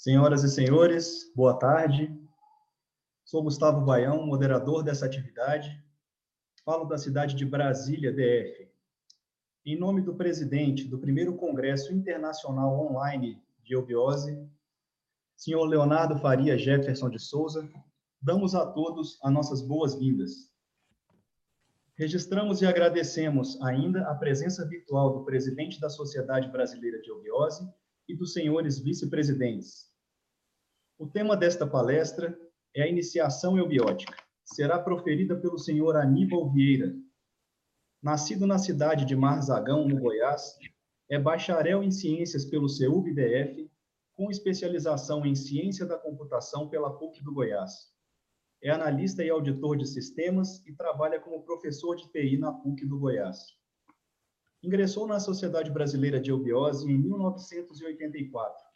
Senhoras e senhores, boa tarde. Sou Gustavo Baião, moderador dessa atividade. Falo da cidade de Brasília, DF. Em nome do presidente do primeiro Congresso Internacional Online de Eubiose, senhor Leonardo Faria Jefferson de Souza, damos a todos as nossas boas-vindas. Registramos e agradecemos ainda a presença virtual do presidente da Sociedade Brasileira de Eubiose e dos senhores vice-presidentes, o tema desta palestra é a iniciação eubiótica. Será proferida pelo senhor Aníbal Vieira. Nascido na cidade de Marzagão, no Goiás, é bacharel em ciências pelo CEUB-DF, com especialização em ciência da computação pela PUC do Goiás. É analista e auditor de sistemas e trabalha como professor de TI na PUC do Goiás. Ingressou na Sociedade Brasileira de Eubiose em 1984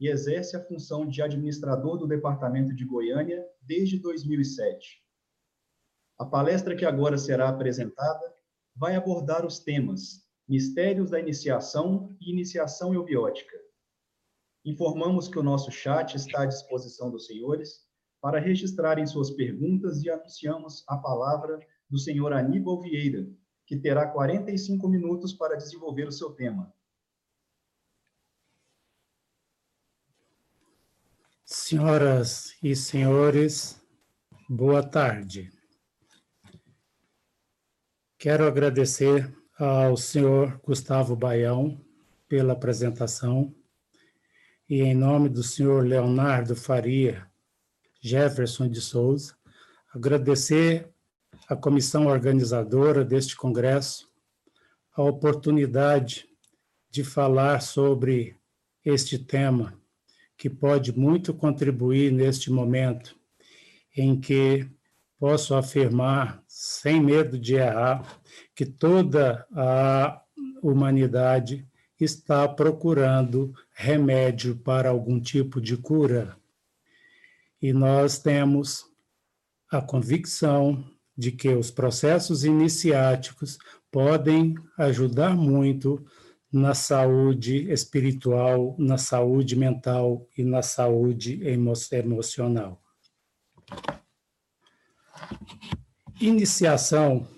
e exerce a função de administrador do Departamento de Goiânia desde 2007. A palestra que agora será apresentada vai abordar os temas Mistérios da Iniciação e Iniciação Eubiótica. Informamos que o nosso chat está à disposição dos senhores para registrarem suas perguntas e anunciamos a palavra do senhor Aníbal Vieira, que terá 45 minutos para desenvolver o seu tema. Senhoras e senhores, boa tarde. Quero agradecer ao senhor Gustavo Baião pela apresentação e, em nome do senhor Leonardo Faria Jefferson de Souza, agradecer à comissão organizadora deste congresso a oportunidade de falar sobre este tema que pode muito contribuir neste momento em que posso afirmar, sem medo de errar, que toda a humanidade está procurando remédio para algum tipo de cura. E nós temos a convicção de que os processos iniciáticos podem ajudar muito na saúde espiritual, na saúde mental e na saúde emo emocional. Iniciação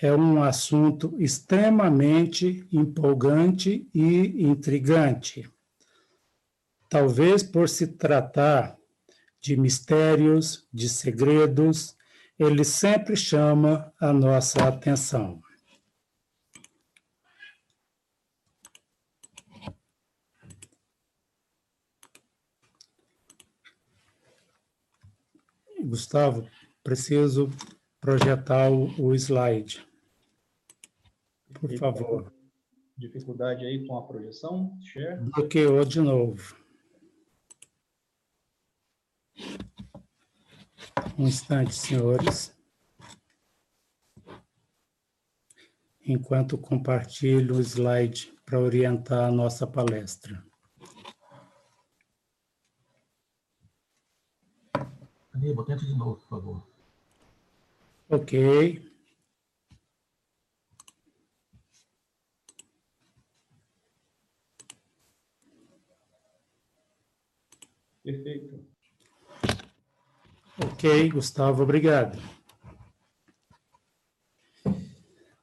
é um assunto extremamente empolgante e intrigante. Talvez por se tratar de mistérios, de segredos, ele sempre chama a nossa atenção. Gustavo, preciso projetar o, o slide. Por favor. Dificuldade aí com a projeção? Share. Bloqueou de novo. Um instante, senhores. Enquanto compartilho o slide para orientar a nossa palestra. Aníbal, tenta de novo, por favor. Ok. Perfeito. Ok, Gustavo, obrigado.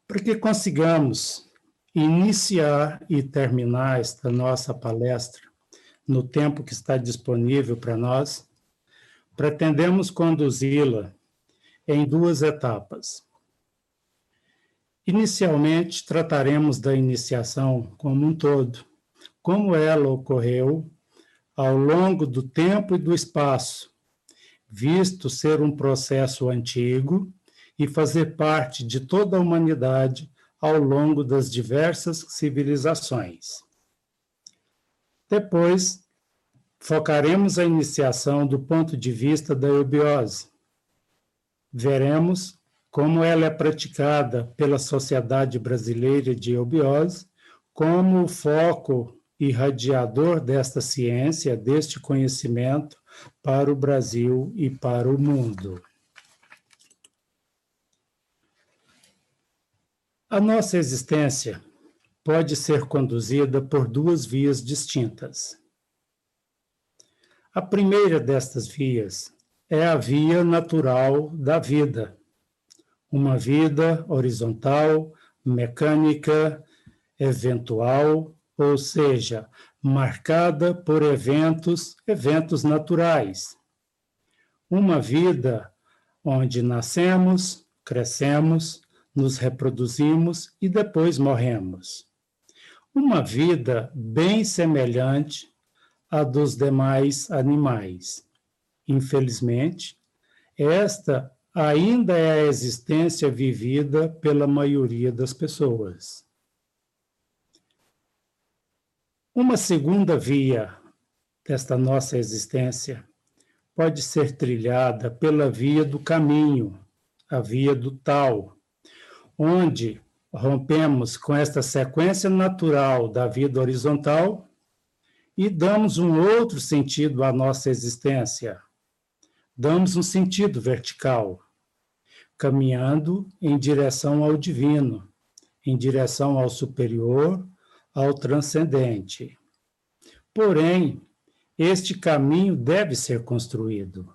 Para que consigamos iniciar e terminar esta nossa palestra no tempo que está disponível para nós, pretendemos conduzi-la em duas etapas. Inicialmente, trataremos da iniciação como um todo, como ela ocorreu ao longo do tempo e do espaço, visto ser um processo antigo e fazer parte de toda a humanidade ao longo das diversas civilizações. Depois, Focaremos a iniciação do ponto de vista da eubiose. Veremos como ela é praticada pela Sociedade Brasileira de Eubiose, como o foco irradiador desta ciência, deste conhecimento para o Brasil e para o mundo. A nossa existência pode ser conduzida por duas vias distintas A primeira destas vias é a via natural da vida, uma vida horizontal, mecânica, eventual, ou seja, marcada por eventos, eventos naturais. Uma vida onde nascemos, crescemos, nos reproduzimos e depois morremos. Uma vida bem semelhante à dos demais animais. Infelizmente, esta ainda é a existência vivida pela maioria das pessoas. Uma segunda via desta nossa existência pode ser trilhada pela via do caminho, a via do tal, onde rompemos com esta sequência natural da vida horizontal e damos um outro sentido à nossa existência. Damos um sentido vertical, caminhando em direção ao divino, em direção ao superior, ao transcendente. Porém, este caminho deve ser construído.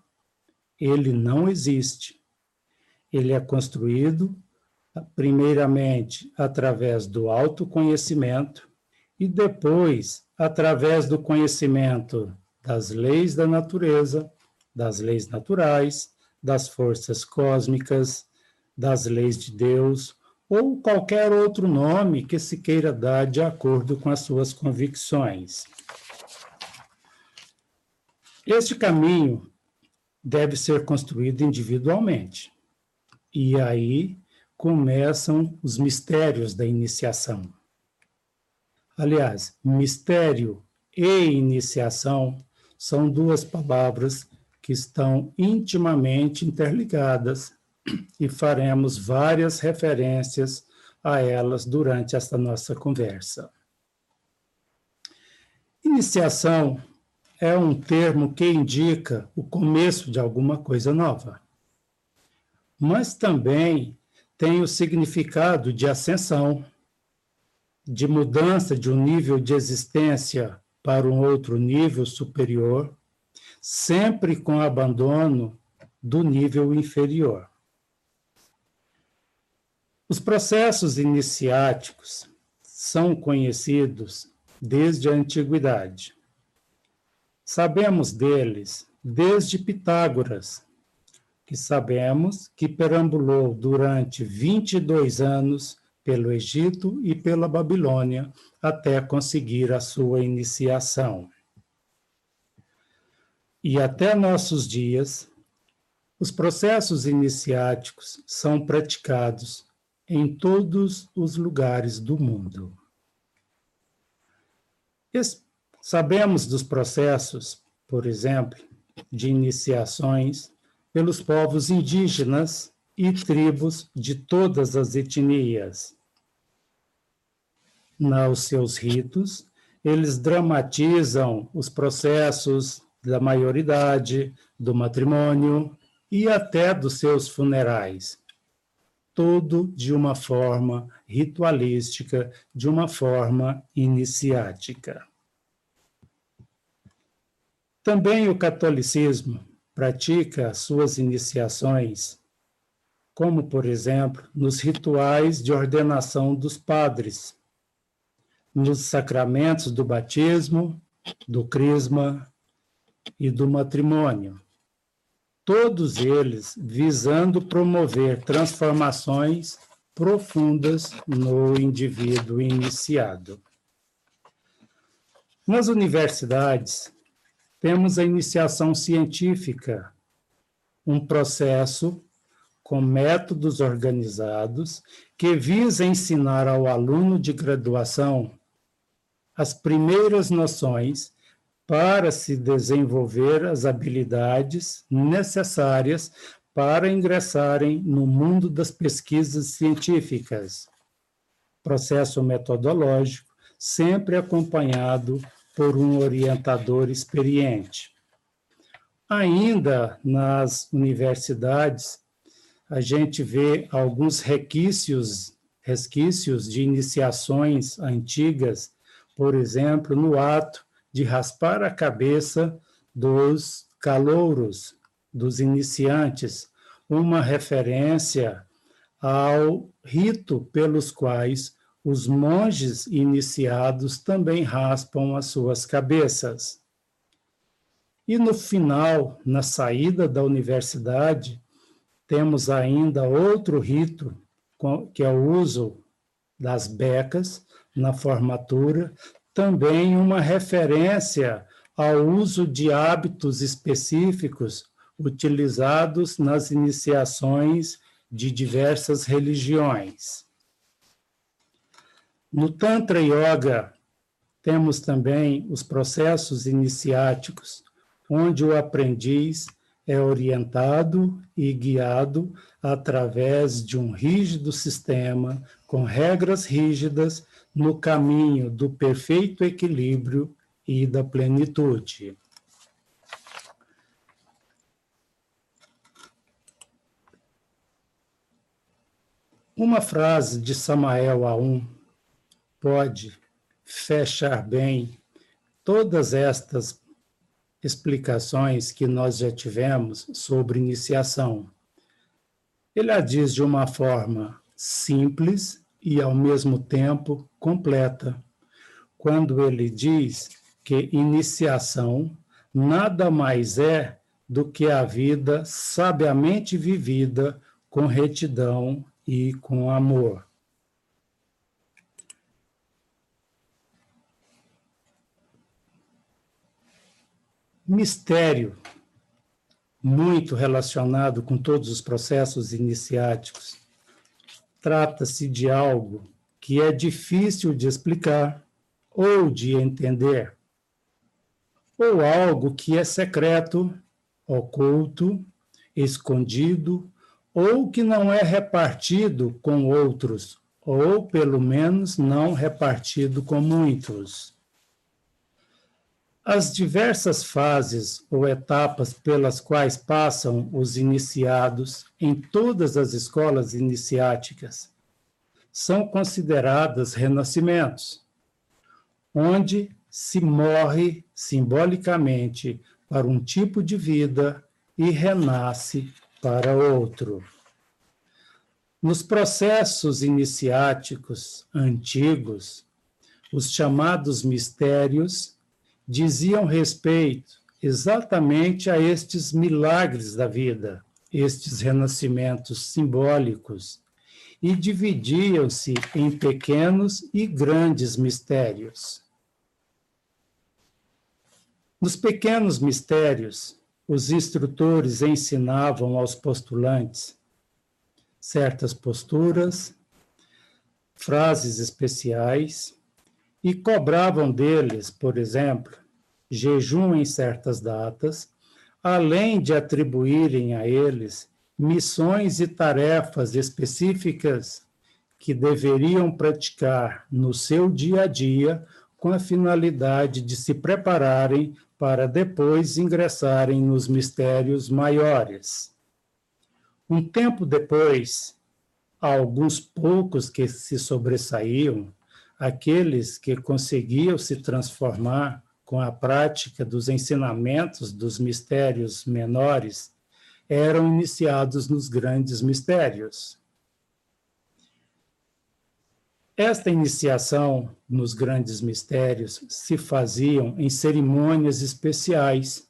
Ele não existe. Ele é construído primeiramente através do autoconhecimento e depois através do conhecimento das leis da natureza, das leis naturais, das forças cósmicas, das leis de Deus ou qualquer outro nome que se queira dar de acordo com as suas convicções. Este caminho deve ser construído individualmente. E aí começam os mistérios da iniciação. Aliás, mistério e iniciação são duas palavras que estão intimamente interligadas e faremos várias referências a elas durante esta nossa conversa. Iniciação é um termo que indica o começo de alguma coisa nova, mas também tem o significado de ascensão, de mudança de um nível de existência para um outro nível superior, sempre com abandono do nível inferior. Os processos iniciáticos são conhecidos desde a antiguidade. Sabemos deles desde Pitágoras, que sabemos que perambulou durante 22 anos pelo Egito e pela Babilônia até conseguir a sua iniciação. E até nossos dias, os processos iniciáticos são praticados em todos os lugares do mundo. Sabemos dos processos, por exemplo, de iniciações pelos povos indígenas e tribos de todas as etnias. Nos seus ritos, eles dramatizam os processos da maioridade, do matrimônio e até dos seus funerais. Tudo de uma forma ritualística, de uma forma iniciática. Também o catolicismo pratica suas iniciações, como, por exemplo, nos rituais de ordenação dos padres, nos sacramentos do batismo, do crisma e do matrimônio. Todos eles visando promover transformações profundas no indivíduo iniciado. Nas universidades, temos a iniciação científica, um processo com métodos organizados que visa ensinar ao aluno de graduação as primeiras noções para se desenvolver as habilidades necessárias para ingressarem no mundo das pesquisas científicas. Processo metodológico, sempre acompanhado por um orientador experiente. Ainda nas universidades, a gente vê alguns requisitos, resquícios de iniciações antigas, por exemplo, no ato de raspar a cabeça dos calouros, dos iniciantes, uma referência ao rito pelos quais os monges iniciados também raspam as suas cabeças. E no final, na saída da universidade, temos ainda outro rito, que é o uso das becas na formatura, também uma referência ao uso de hábitos específicos utilizados nas iniciações de diversas religiões. No Tantra Yoga, temos também os processos iniciáticos, onde o aprendiz é orientado e guiado através de um rígido sistema com regras rígidas no caminho do perfeito equilíbrio e da plenitude. Uma frase de Samael A1 pode fechar bem todas estas explicações que nós já tivemos sobre iniciação. Ele a diz de uma forma simples e, ao mesmo tempo, completa, quando ele diz que iniciação nada mais é do que a vida sabiamente vivida com retidão e com amor. Mistério, muito relacionado com todos os processos iniciáticos. Trata-se de algo que é difícil de explicar ou de entender, ou algo que é secreto, oculto, escondido, ou que não é repartido com outros, ou pelo menos não repartido com muitos. As diversas fases ou etapas pelas quais passam os iniciados em todas as escolas iniciáticas são consideradas renascimentos, onde se morre simbolicamente para um tipo de vida e renasce para outro. Nos processos iniciáticos antigos, os chamados mistérios diziam respeito exatamente a estes milagres da vida, estes renascimentos simbólicos, e dividiam-se em pequenos e grandes mistérios. Nos pequenos mistérios, os instrutores ensinavam aos postulantes certas posturas, frases especiais, e cobravam deles, por exemplo, jejum em certas datas, além de atribuírem a eles missões e tarefas específicas que deveriam praticar no seu dia a dia com a finalidade de se prepararem para depois ingressarem nos mistérios maiores. Um tempo depois, alguns poucos que se sobressaíam aqueles que conseguiam se transformar com a prática dos ensinamentos dos mistérios menores eram iniciados nos grandes mistérios. Esta iniciação nos grandes mistérios se faziam em cerimônias especiais,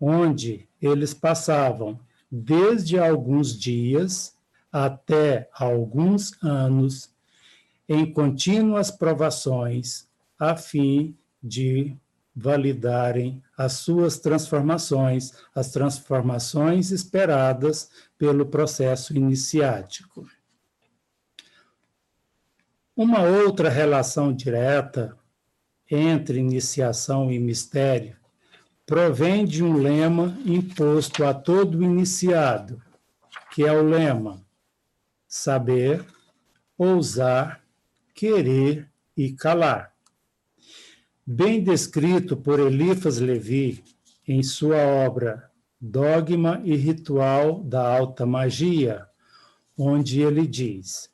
onde eles passavam desde alguns dias até alguns anos em contínuas provações, a fim de validarem as suas transformações, as transformações esperadas pelo processo iniciático. Uma outra relação direta entre iniciação e mistério provém de um lema imposto a todo iniciado, que é o lema saber, ousar querer e calar. Bem descrito por Elifas Levi em sua obra Dogma e Ritual da Alta Magia, onde ele diz: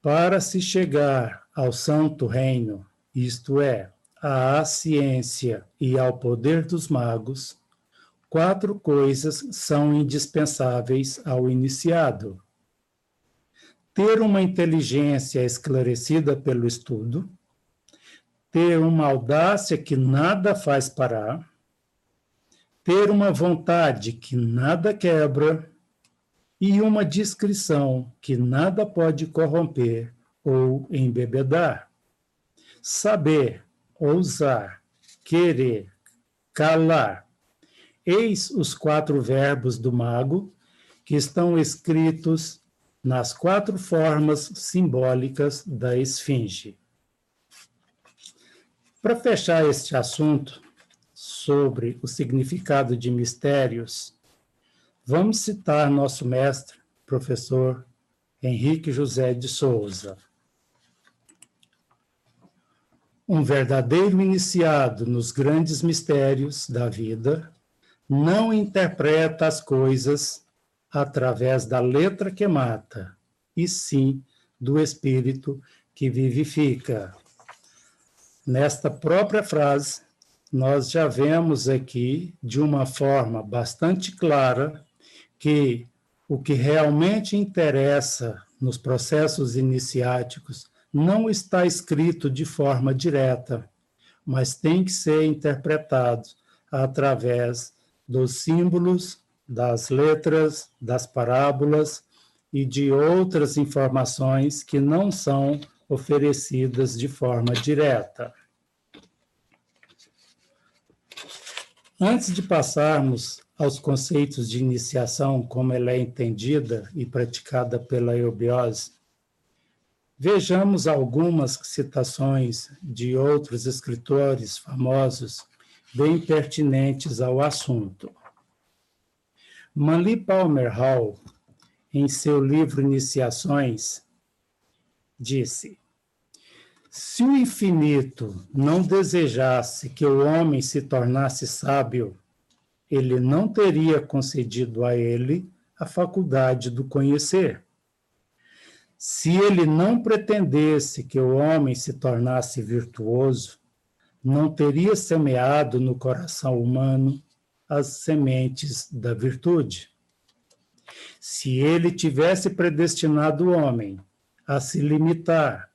Para se chegar ao Santo Reino, isto é, à ciência e ao poder dos magos, quatro coisas são indispensáveis ao iniciado: ter uma inteligência esclarecida pelo estudo, ter uma audácia que nada faz parar, ter uma vontade que nada quebra e uma discrição que nada pode corromper ou embebedar. Saber, ousar, querer, calar. Eis os quatro verbos do mago que estão escritos nas quatro formas simbólicas da esfinge. Para fechar este assunto sobre o significado de mistérios, vamos citar nosso mestre, professor Henrique José de Souza. Um verdadeiro iniciado nos grandes mistérios da vida não interpreta as coisas através da letra que mata, e sim do espírito que vivifica. Nesta própria frase, nós já vemos aqui, de uma forma bastante clara, que o que realmente interessa nos processos iniciáticos não está escrito de forma direta, mas tem que ser interpretado através dos símbolos, das letras, das parábolas e de outras informações que não são oferecidas de forma direta. Antes de passarmos aos conceitos de iniciação, como ela é entendida e praticada pela eubiose, vejamos algumas citações de outros escritores famosos bem pertinentes ao assunto. Manly Palmer Hall, em seu livro Iniciações, disse: Se o infinito não desejasse que o homem se tornasse sábio, ele não teria concedido a ele a faculdade do conhecer. Se ele não pretendesse que o homem se tornasse virtuoso, não teria semeado no coração humano as sementes da virtude. Se ele tivesse predestinado o homem a se limitar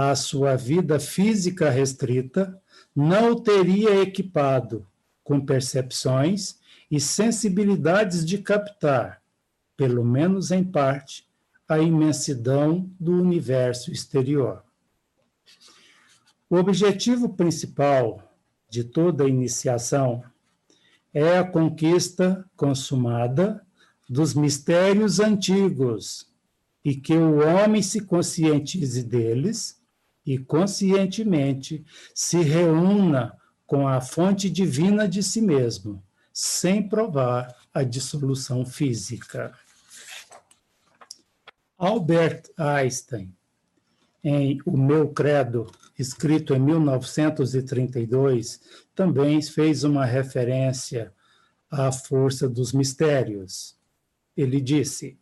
à sua vida física restrita, não o teria equipado com percepções e sensibilidades de captar, pelo menos em parte, a imensidão do universo exterior. O objetivo principal de toda iniciação é a conquista consumada dos mistérios antigos e que o homem se conscientize deles e conscientemente se reúna com a fonte divina de si mesmo, sem provar a dissolução física. Albert Einstein, em O Meu Credo, escrito em 1932, também fez uma referência à força dos mistérios. Ele disse: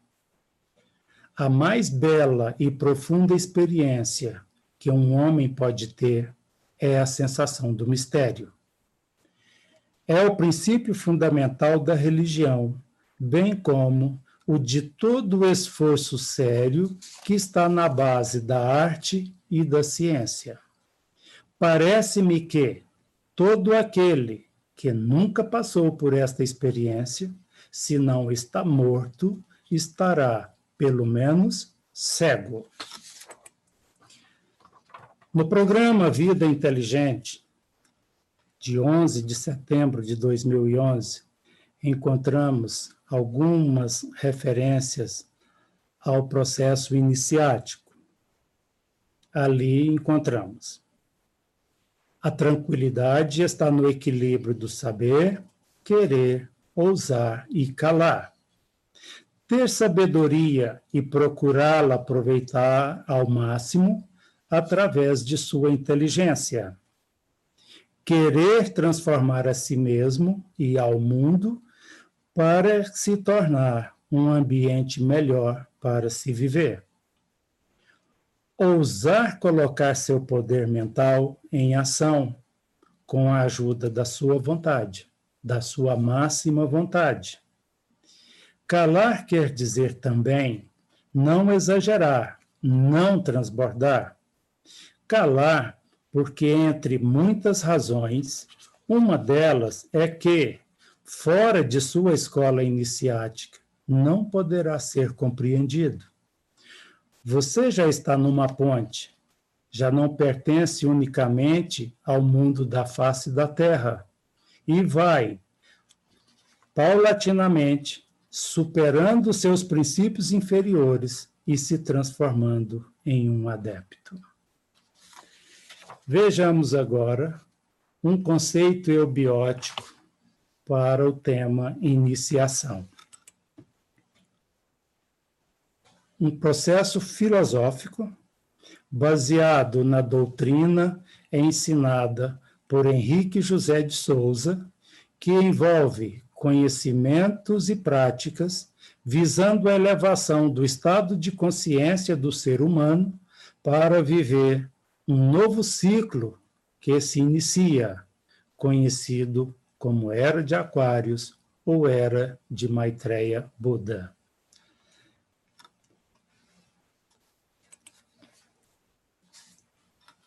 A mais bela e profunda experiência que um homem pode ter é a sensação do mistério. É o princípio fundamental da religião, bem como o de todo o esforço sério que está na base da arte e da ciência. Parece-me que todo aquele que nunca passou por esta experiência, se não está morto, estará, pelo menos, cego. No programa Vida Inteligente, de 11 de setembro de 2011, encontramos algumas referências ao processo iniciático. Ali encontramos a tranquilidade está no equilíbrio do saber, querer, ousar e calar. Ter sabedoria e procurá-la aproveitar ao máximo através de sua inteligência. Querer transformar a si mesmo e ao mundo para se tornar um ambiente melhor para se viver ousar colocar seu poder mental em ação com a ajuda da sua vontade, da sua máxima vontade. Calar quer dizer também não exagerar, não transbordar. Calar, porque entre muitas razões, uma delas é que, fora de sua escola iniciática, não poderá ser compreendido. Você já está numa ponte, já não pertence unicamente ao mundo da face da terra e vai, paulatinamente, superando seus princípios inferiores e se transformando em um adepto. Vejamos agora um conceito eubiótico para o tema iniciação. Um processo filosófico baseado na doutrina ensinada por Henrique José de Souza, que envolve conhecimentos e práticas visando a elevação do estado de consciência do ser humano para viver um novo ciclo que se inicia, conhecido como Era de Aquários ou Era de Maitreya Buda.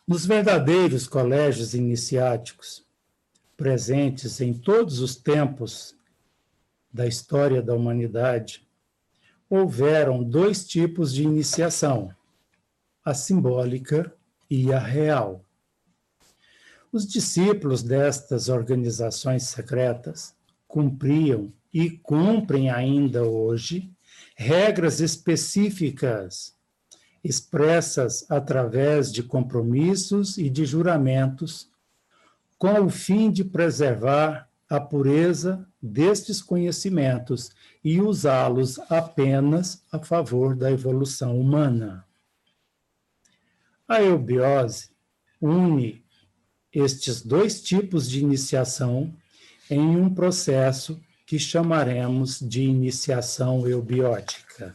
Nos verdadeiros colégios iniciáticos, presentes em todos os tempos da história da humanidade, houveram dois tipos de iniciação, a simbólica e a real. Os discípulos destas organizações secretas cumpriam e cumprem ainda hoje regras específicas expressas através de compromissos e de juramentos, com o fim de preservar a pureza destes conhecimentos e usá-los apenas a favor da evolução humana. A eubiose une estes dois tipos de iniciação em um processo que chamaremos de iniciação eubiótica.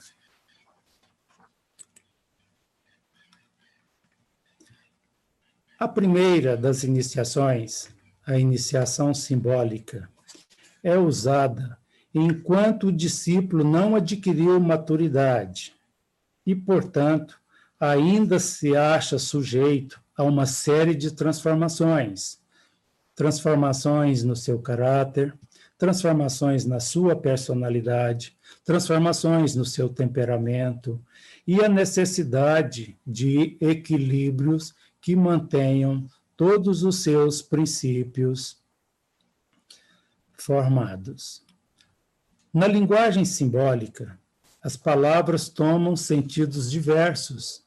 A primeira das iniciações a iniciação simbólica, é usada enquanto o discípulo não adquiriu maturidade e, portanto, ainda se acha sujeito a uma série de transformações. Transformações no seu caráter, transformações na sua personalidade, transformações no seu temperamento e a necessidade de equilíbrios que mantenham todos os seus princípios formados. Na linguagem simbólica, as palavras tomam sentidos diversos,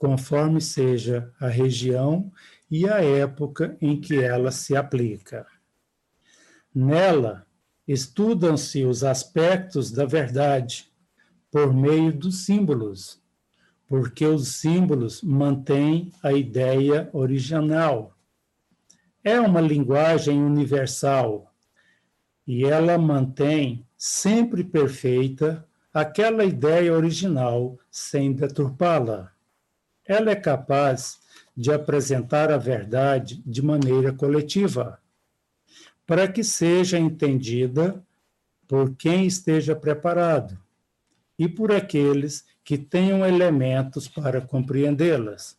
conforme seja a região e a época em que ela se aplica. Nela, estudam-se os aspectos da verdade por meio dos símbolos, porque os símbolos mantêm a ideia original. É uma linguagem universal e ela mantém sempre perfeita aquela ideia original sem deturpá-la. Ela é capaz de apresentar a verdade de maneira coletiva, para que seja entendida por quem esteja preparado e por aqueles que tenham elementos para compreendê-las.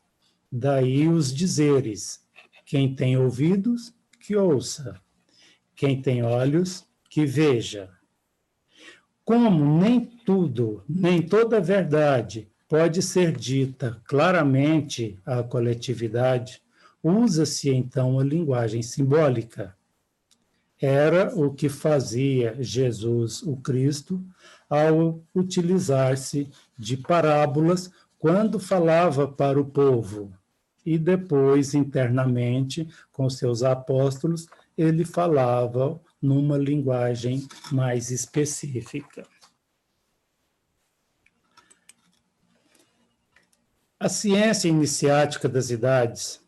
Daí os dizeres: quem tem ouvidos, que ouça, quem tem olhos, que veja. Como nem tudo, nem toda verdade pode ser dita claramente à coletividade, usa-se então a linguagem simbólica. Era o que fazia Jesus, o Cristo, ao utilizar-se de parábolas quando falava para o povo. E depois, internamente, com seus apóstolos, ele falava numa linguagem mais específica. A ciência iniciática das idades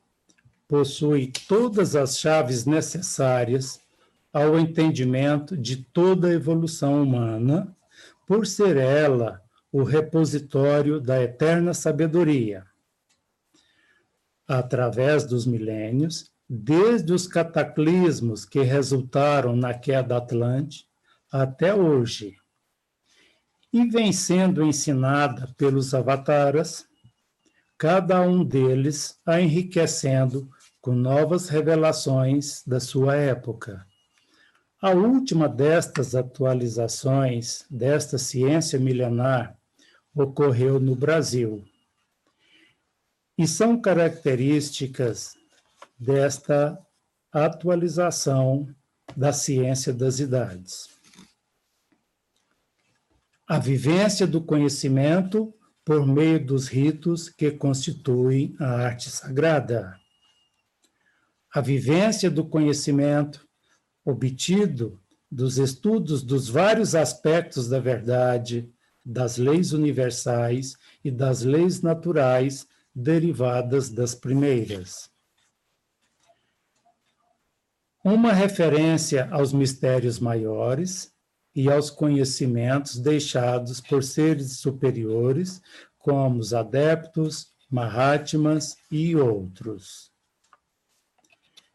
possui todas as chaves necessárias ao entendimento de toda a evolução humana por ser ela o repositório da eterna sabedoria. Através dos milênios, desde os cataclismos que resultaram na queda Atlante até hoje, e vem sendo ensinada pelos avataras, cada um deles a enriquecendo com novas revelações da sua época. A última destas atualizações desta ciência milenar ocorreu no Brasil. E são características desta atualização da ciência das idades. A vivência do conhecimento por meio dos ritos que constituem a arte sagrada. A vivência do conhecimento obtido dos estudos dos vários aspectos da verdade, das leis universais e das leis naturais derivadas das primeiras. Uma referência aos mistérios maiores e aos conhecimentos deixados por seres superiores, como os adeptos, Mahatmas e outros.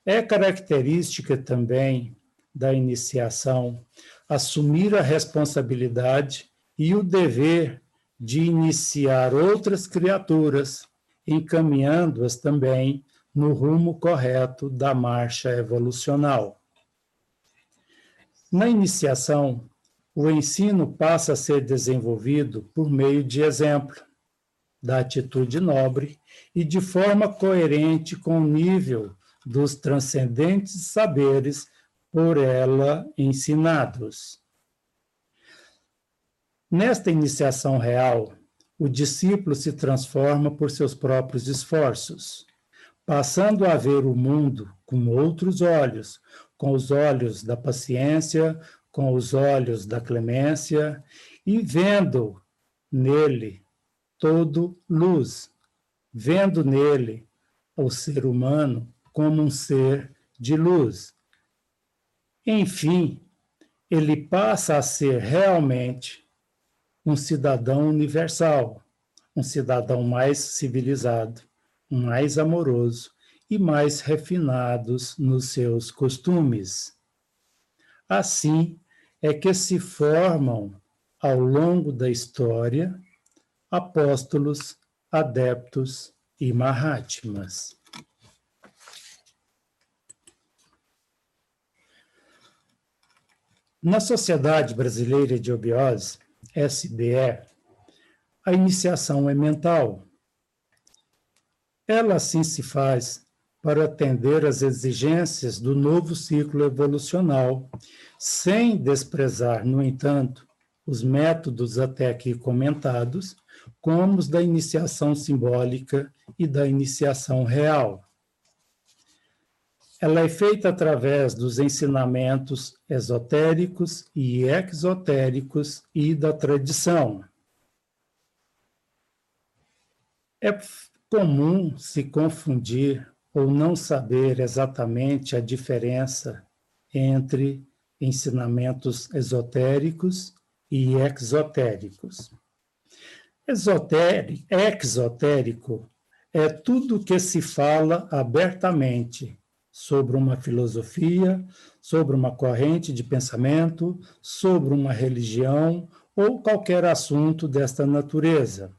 É característica também da iniciação assumir a responsabilidade e o dever de iniciar outras criaturas, encaminhando-as também no rumo correto da marcha evolucional. Na iniciação, o ensino passa a ser desenvolvido por meio de exemplo, da atitude nobre e de forma coerente com o nível dos transcendentes saberes por ela ensinados. Nesta iniciação real, o discípulo se transforma por seus próprios esforços, passando a ver o mundo com outros olhos, com os olhos da paciência, com os olhos da clemência e vendo nele todo luz, vendo nele o ser humano como um ser de luz. Enfim, ele passa a ser realmente um cidadão universal, um cidadão mais civilizado, mais amoroso e mais refinados nos seus costumes. Assim é que se formam ao longo da história apóstolos, adeptos e Mahatmas. Na Sociedade Brasileira de Obiose, SBE, a iniciação é mental. Ela assim se faz para atender às exigências do novo ciclo evolucional, sem desprezar, no entanto, os métodos até aqui comentados, como os da iniciação simbólica e da iniciação real ela é feita através dos ensinamentos esotéricos e exotéricos e da tradição. É comum se confundir ou não saber exatamente a diferença entre ensinamentos esotéricos e exotéricos. Exotérico é tudo que se fala abertamente sobre uma filosofia, sobre uma corrente de pensamento, sobre uma religião ou qualquer assunto desta natureza.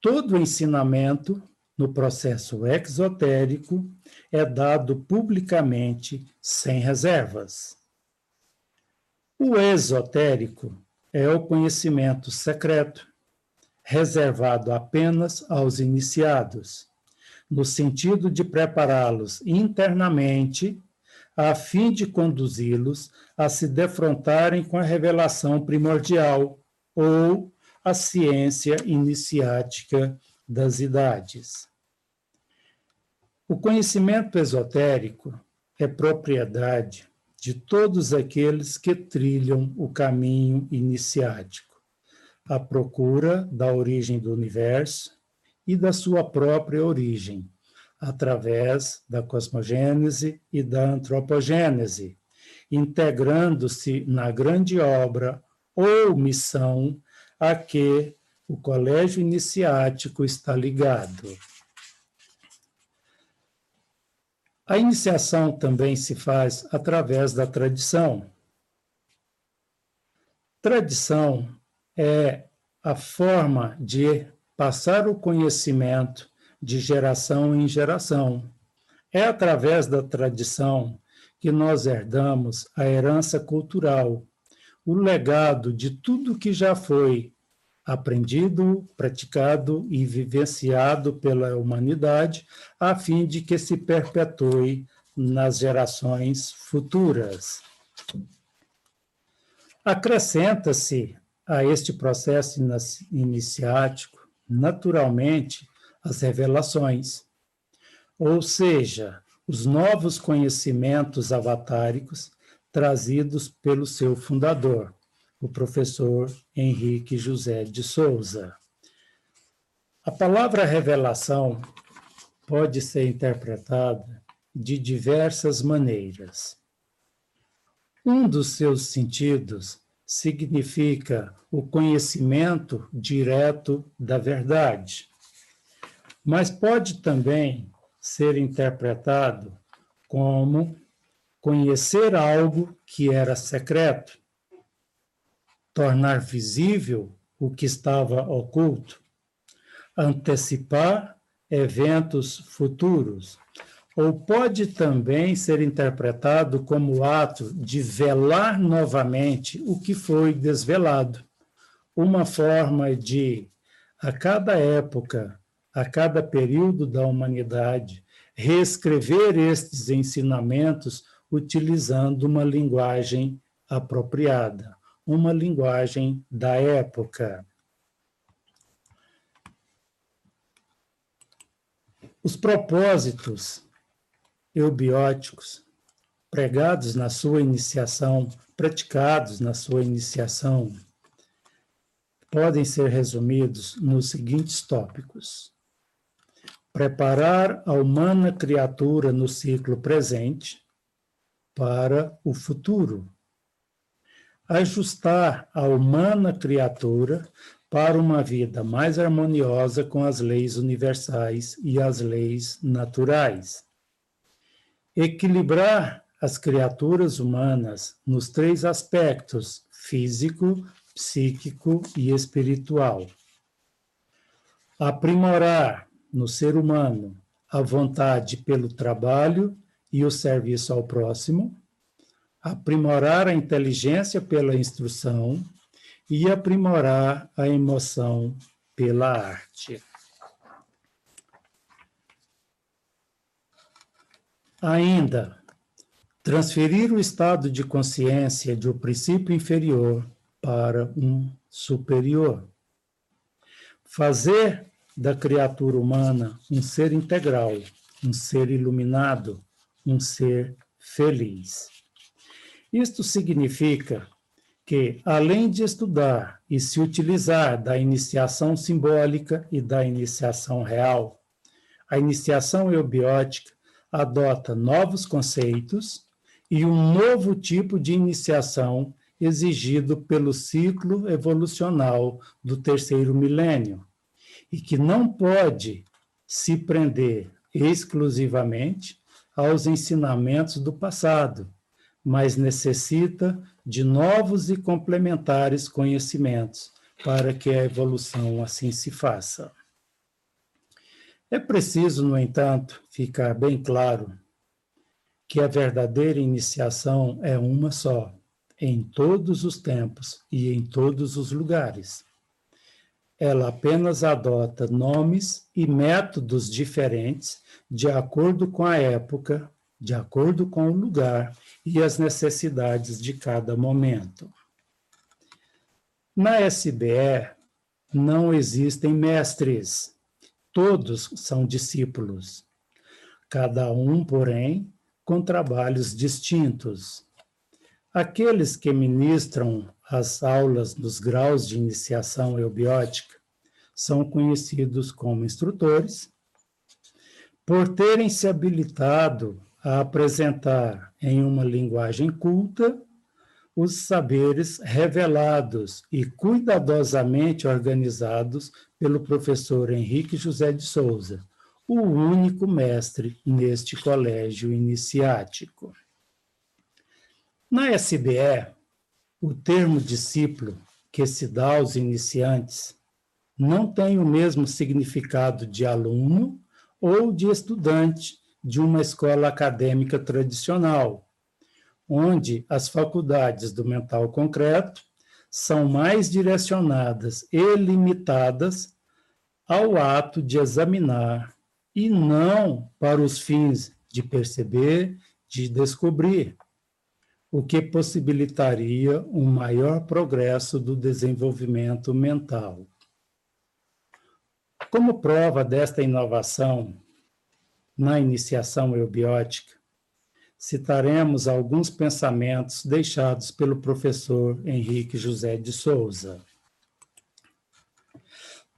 Todo ensinamento no processo exotérico é dado publicamente sem reservas. O esotérico é o conhecimento secreto, reservado apenas aos iniciados no sentido de prepará-los internamente, a fim de conduzi-los a se defrontarem com a revelação primordial ou a ciência iniciática das idades. O conhecimento esotérico é propriedade de todos aqueles que trilham o caminho iniciático, à procura da origem do universo, e da sua própria origem, através da cosmogênese e da antropogênese, integrando-se na grande obra ou missão a que o colégio iniciático está ligado. A iniciação também se faz através da tradição. Tradição é a forma de passar o conhecimento de geração em geração. É através da tradição que nós herdamos a herança cultural, o legado de tudo que já foi aprendido, praticado e vivenciado pela humanidade, a fim de que se perpetue nas gerações futuras. Acrescenta-se a este processo iniciático, naturalmente, as revelações, ou seja, os novos conhecimentos avatáricos trazidos pelo seu fundador, o professor Henrique José de Souza. A palavra revelação pode ser interpretada de diversas maneiras. Um dos seus sentidos significa o conhecimento direto da verdade, mas pode também ser interpretado como conhecer algo que era secreto, tornar visível o que estava oculto, antecipar eventos futuros, ou pode também ser interpretado como o ato de velar novamente o que foi desvelado, uma forma de, a cada época, a cada período da humanidade, reescrever estes ensinamentos utilizando uma linguagem apropriada, uma linguagem da época. Os propósitos eubióticos pregados na sua iniciação, praticados na sua iniciação, podem ser resumidos nos seguintes tópicos: preparar a humana criatura no ciclo presente, para o futuro. Ajustar a humana criatura para uma vida mais harmoniosa com as leis universais e as leis naturais. Equilibrar as criaturas humanas nos três aspectos físico, psíquico e espiritual. Aprimorar no ser humano a vontade pelo trabalho e o serviço ao próximo, aprimorar a inteligência pela instrução e aprimorar a emoção pela arte. Ainda, transferir o estado de consciência de um princípio inferior para um superior. Fazer da criatura humana um ser integral, um ser iluminado, um ser feliz. Isto significa que, além de estudar e se utilizar da iniciação simbólica e da iniciação real, a iniciação eubiótica adota novos conceitos e um novo tipo de iniciação exigido pelo ciclo evolucional do terceiro milênio, e que não pode se prender exclusivamente aos ensinamentos do passado, mas necessita de novos e complementares conhecimentos para que a evolução assim se faça. É preciso, no entanto, ficar bem claro que a verdadeira iniciação é uma só, em todos os tempos e em todos os lugares. Ela apenas adota nomes e métodos diferentes de acordo com a época, de acordo com o lugar e as necessidades de cada momento. Na SBE não existem mestres, todos são discípulos, cada um, porém, com trabalhos distintos. Aqueles que ministram as aulas dos graus de iniciação eubiótica são conhecidos como instrutores, por terem se habilitado a apresentar em uma linguagem culta os saberes revelados e cuidadosamente organizados pelo professor Henrique José de Souza, o único mestre neste colégio iniciático. Na SBE, o termo discípulo que se dá aos iniciantes não tem o mesmo significado de aluno ou de estudante de uma escola acadêmica tradicional, onde as faculdades do mental concreto são mais direcionadas e limitadas ao ato de examinar e não para os fins de perceber, de descobrir, o que possibilitaria um maior progresso do desenvolvimento mental. Como prova desta inovação na iniciação eubiótica, citaremos alguns pensamentos deixados pelo professor Henrique José de Souza.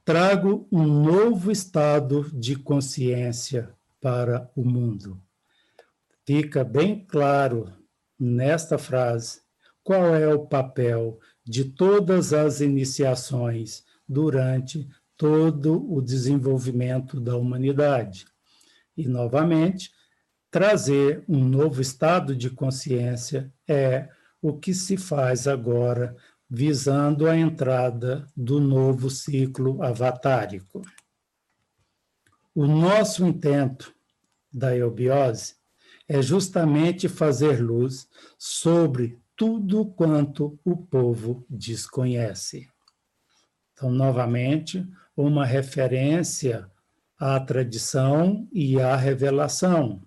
Trago um novo estado de consciência para o mundo. Fica bem claro nesta frase qual é o papel de todas as iniciações durante todo o desenvolvimento da humanidade. E, novamente, trazer um novo estado de consciência é o que se faz agora, visando a entrada do novo ciclo avatárico. O nosso intento da eubiose é justamente fazer luz sobre tudo quanto o povo desconhece. Então, novamente, uma referência à tradição e à revelação,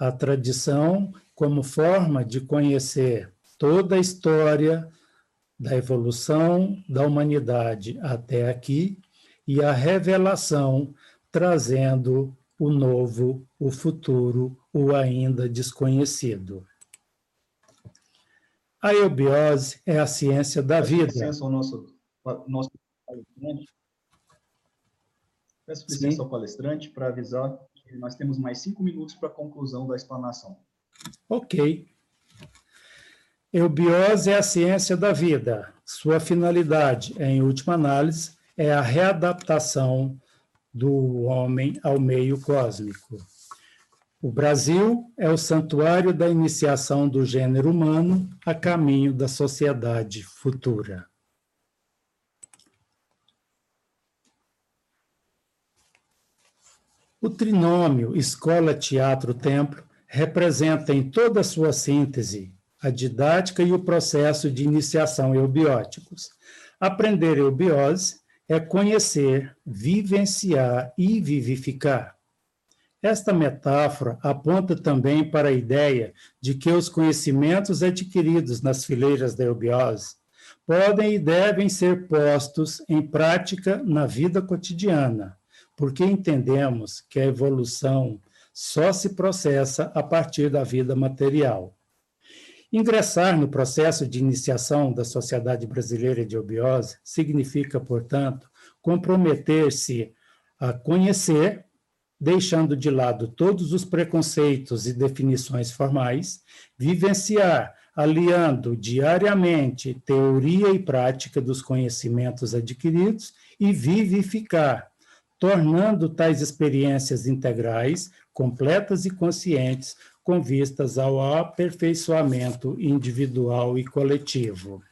a tradição como forma de conhecer toda a história da evolução da humanidade até aqui e a revelação trazendo o novo, o futuro, o ainda desconhecido. A eubiose é a ciência da vida. ao nosso, nosso. Peço licença Sim. ao palestrante para avisar que nós temos mais cinco minutos para a conclusão da explanação. Ok. Eubiose é a ciência da vida. Sua finalidade, em última análise, é a readaptação do homem ao meio cósmico. O Brasil é o santuário da iniciação do gênero humano a caminho da sociedade futura. O trinômio escola, teatro, templo representa em toda a sua síntese a didática e o processo de iniciação eubióticos. Aprender eubiose é conhecer, vivenciar e vivificar. Esta metáfora aponta também para a ideia de que os conhecimentos adquiridos nas fileiras da eubiose podem e devem ser postos em prática na vida cotidiana, porque entendemos que a evolução só se processa a partir da vida material. Ingressar no processo de iniciação da Sociedade Brasileira de Eubiose significa, portanto, comprometer-se a conhecer, deixando de lado todos os preconceitos e definições formais, vivenciar, aliando diariamente teoria e prática dos conhecimentos adquiridos e vivificar, tornando tais experiências integrais, completas e conscientes, com vistas ao aperfeiçoamento individual e coletivo.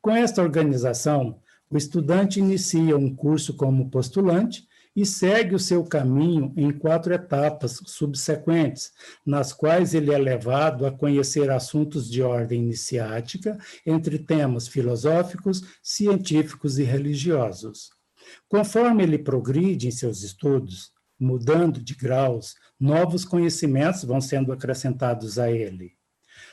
Com esta organização, o estudante inicia um curso como postulante e segue o seu caminho em quatro etapas subsequentes, nas quais ele é levado a conhecer assuntos de ordem iniciática, entre temas filosóficos, científicos e religiosos. Conforme ele progride em seus estudos, mudando de graus, novos conhecimentos vão sendo acrescentados a ele.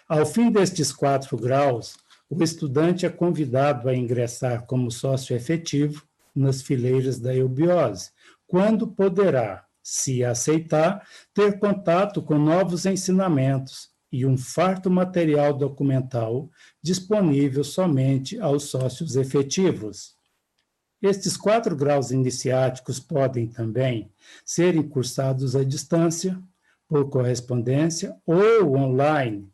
Ao fim destes quatro graus, o estudante é convidado a ingressar como sócio efetivo nas fileiras da eubiose, quando poderá, se aceitar, ter contato com novos ensinamentos e um farto material documental disponível somente aos sócios efetivos. Estes quatro graus iniciáticos podem também serem cursados à distância, por correspondência ou online,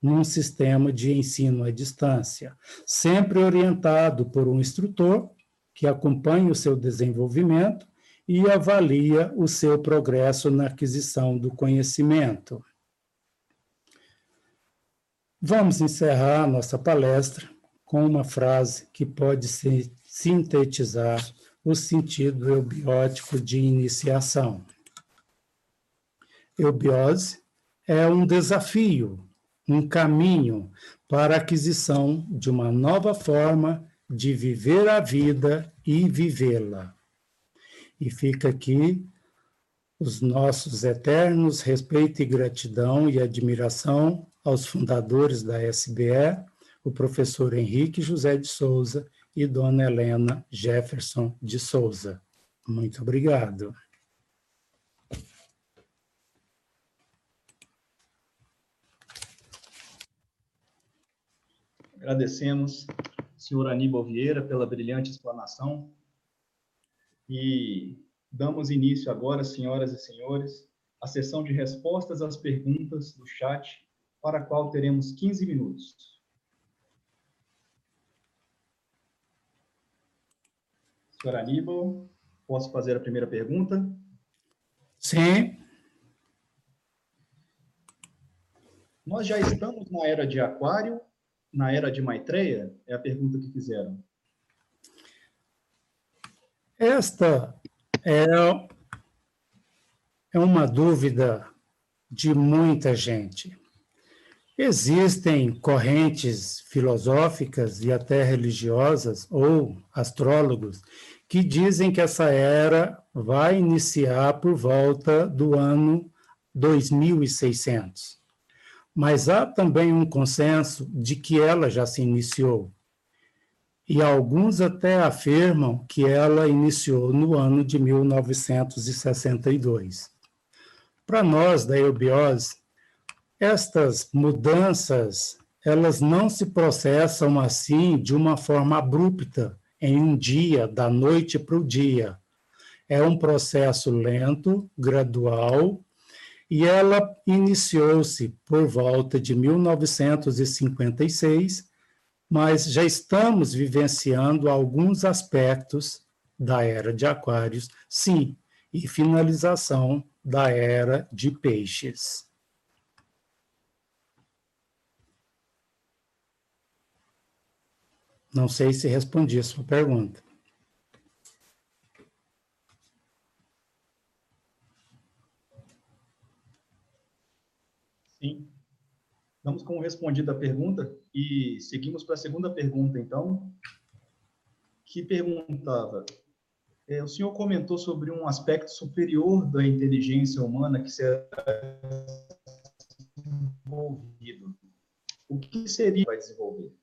num sistema de ensino à distância, sempre orientado por um instrutor que acompanhe o seu desenvolvimento e avalia o seu progresso na aquisição do conhecimento. Vamos encerrar nossa palestra com uma frase que pode sintetizar o sentido eubiótico de iniciação. Eubiose é um desafio, um caminho para a aquisição de uma nova forma de viver a vida e vivê-la. E fica aqui os nossos eternos respeito e gratidão e admiração aos fundadores da SBE, o professor Henrique José de Souza e dona Helena Jefferson de Souza. Muito obrigado. Agradecemos, senhor Aníbal Vieira, pela brilhante explanação. E damos início agora, senhoras e senhores, à sessão de respostas às perguntas do chat, para a qual teremos 15 minutos. Senhor Aníbal, posso fazer a primeira pergunta? Sim. Nós já estamos na era de Aquário, na era de Maitreya? É a pergunta que fizeram. Esta é, é uma dúvida de muita gente. Existem correntes filosóficas e até religiosas, ou astrólogos, que dizem que essa era vai iniciar por volta do ano 2600. Mas há também um consenso de que ela já se iniciou e alguns até afirmam que ela iniciou no ano de 1962. Para nós da eubiose, estas mudanças, elas não se processam assim de uma forma abrupta, em um dia, da noite para o dia. É um processo lento, gradual, e ela iniciou-se por volta de 1956 mas já estamos vivenciando alguns aspectos da era de Aquários, sim, e finalização da era de Peixes. Não sei se respondi a sua pergunta. Sim. Damos como respondida a pergunta e seguimos para a segunda pergunta, então, que perguntava: é, o senhor comentou sobre um aspecto superior da inteligência humana que será desenvolvido. O que seria vai desenvolver?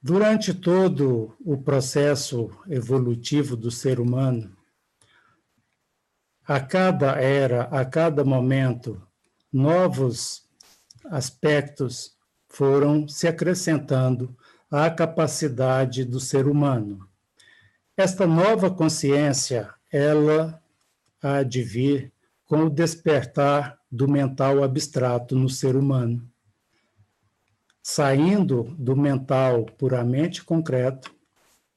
Durante todo o processo evolutivo do ser humano, a cada era, a cada momento, novos aspectos foram se acrescentando à capacidade do ser humano. Esta nova consciência, ela há de vir com o despertar do mental abstrato no ser humano. Saindo do mental puramente concreto,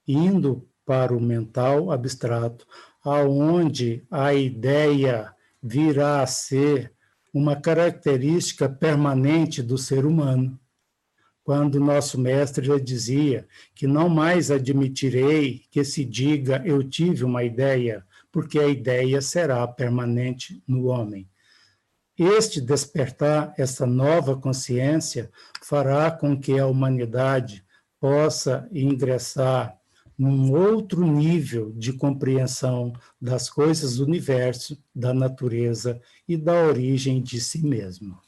indo para o mental abstrato, aonde a ideia virá a ser uma característica permanente do ser humano. Quando nosso mestre já dizia que não mais admitirei que se diga eu tive uma ideia, porque a ideia será permanente no homem. Este despertar, essa nova consciência, fará com que a humanidade possa ingressar num outro nível de compreensão das coisas do universo, da natureza e da origem de si mesmo.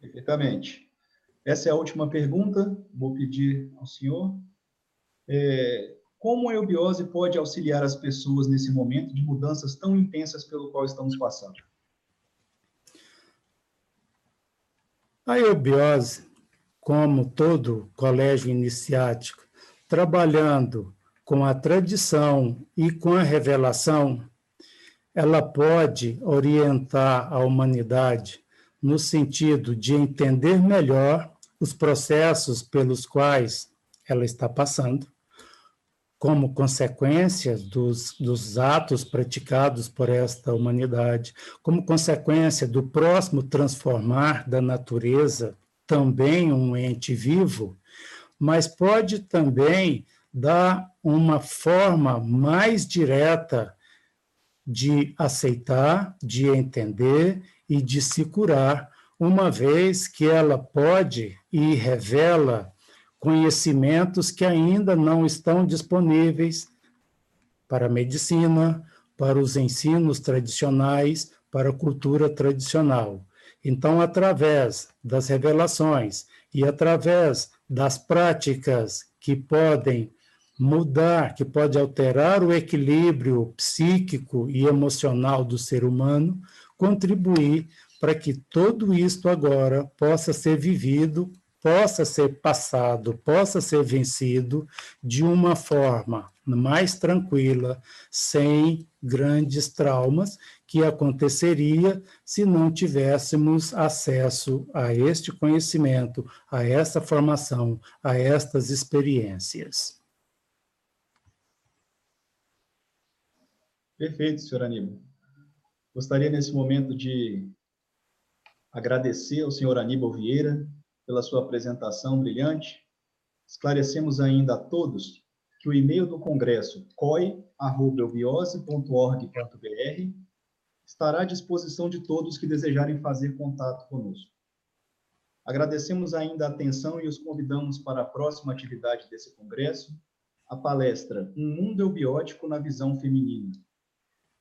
Perfeitamente. Essa é a última pergunta. Vou pedir ao senhor. É, como a eubiose pode auxiliar as pessoas nesse momento de mudanças tão intensas pelo qual estamos passando? A eubiose como todo colégio iniciático, trabalhando com a tradição e com a revelação, ela pode orientar a humanidade no sentido de entender melhor os processos pelos quais ela está passando, como consequência dos, dos atos praticados por esta humanidade, como consequência do próximo transformar da natureza também um ente vivo, mas pode também dar uma forma mais direta de aceitar, de entender e de se curar, uma vez que ela pode e revela conhecimentos que ainda não estão disponíveis para a medicina, para os ensinos tradicionais, para a cultura tradicional. Então, através das revelações e através das práticas que podem mudar, que pode alterar o equilíbrio psíquico e emocional do ser humano, contribuir para que tudo isto agora possa ser vivido, possa ser passado, possa ser vencido de uma forma mais tranquila, sem grandes traumas que aconteceria se não tivéssemos acesso a este conhecimento, a esta formação, a estas experiências. Perfeito, senhor Aníbal. Gostaria nesse momento de agradecer ao senhor Aníbal Vieira pela sua apresentação brilhante. Esclarecemos ainda a todos que o e-mail do Congresso, coi.eubiose.org.br, estará à disposição de todos que desejarem fazer contato conosco. Agradecemos ainda a atenção e os convidamos para a próxima atividade desse congresso, a palestra Um Mundo Eubiótico na Visão Feminina,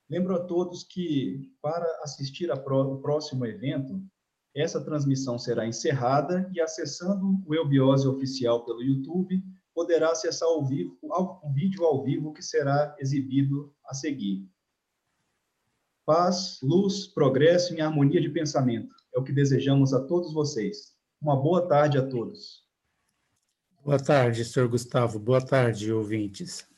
Lembro a todos que, para assistir ao próximo evento, essa transmissão será encerrada e, acessando o Eubiose Oficial pelo YouTube, poderá acessar ao vivo, o vídeo ao vivo que será exibido a seguir. Paz, luz, progresso e harmonia de pensamento é o que desejamos a todos vocês. Uma boa tarde a todos. Boa tarde, senhor Gustavo. Boa tarde, ouvintes.